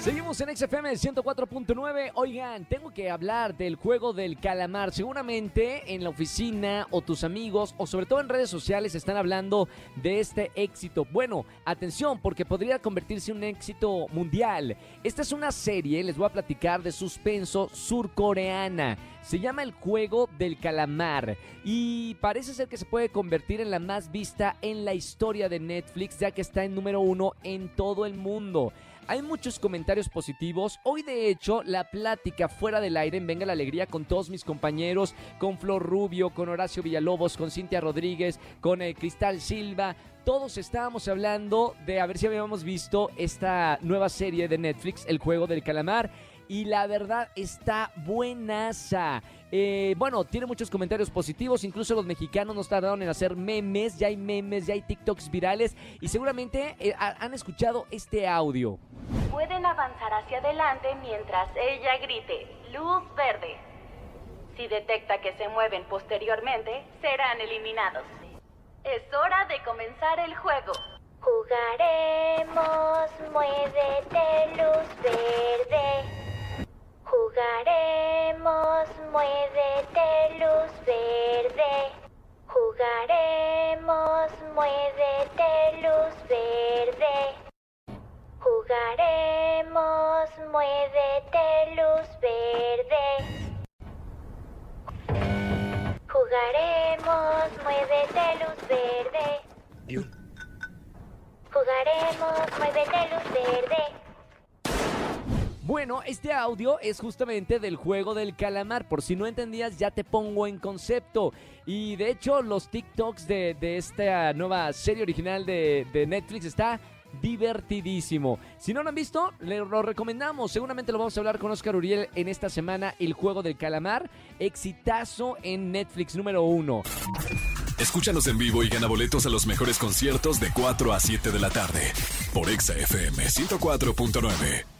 Seguimos en XFM 104.9. Oigan, tengo que hablar del juego del calamar. Seguramente en la oficina o tus amigos o sobre todo en redes sociales están hablando de este éxito. Bueno, atención porque podría convertirse en un éxito mundial. Esta es una serie, les voy a platicar de suspenso surcoreana. Se llama El juego del calamar y parece ser que se puede convertir en la más vista en la historia de Netflix ya que está en número uno en todo el mundo. Hay muchos comentarios positivos. Hoy, de hecho, la plática fuera del aire en Venga la Alegría con todos mis compañeros, con Flor Rubio, con Horacio Villalobos, con Cintia Rodríguez, con eh, Cristal Silva. Todos estábamos hablando de a ver si habíamos visto esta nueva serie de Netflix, El Juego del Calamar y la verdad está buenaza. Eh, bueno, tiene muchos comentarios positivos, incluso los mexicanos nos tardaron en hacer memes, ya hay memes, ya hay TikToks virales y seguramente eh, han escuchado este audio. Pueden avanzar hacia adelante mientras ella grite, luz verde. Si detecta que se mueven posteriormente, serán eliminados. Es hora de comenzar el juego. Jugaremos, muévete, luz verde. Jugaremos, muévete, luz verde. Jugaremos, muévete, luz verde. Jugaremos, muévete, luz verde. Jugaremos, muévete, luz verde. Jugaremos, muévete, luz verde. Bueno, este audio es justamente del juego del calamar. Por si no entendías, ya te pongo en concepto. Y de hecho, los TikToks de, esta nueva serie original de, Netflix está divertidísimo. Si no lo han visto, lo recomendamos. Seguramente lo vamos a hablar con Oscar Uriel en esta semana. El juego del calamar, exitazo en Netflix número uno. Escúchanos en vivo y gana boletos a los mejores conciertos de 4 a 7 de la tarde por Exa FM 104.9.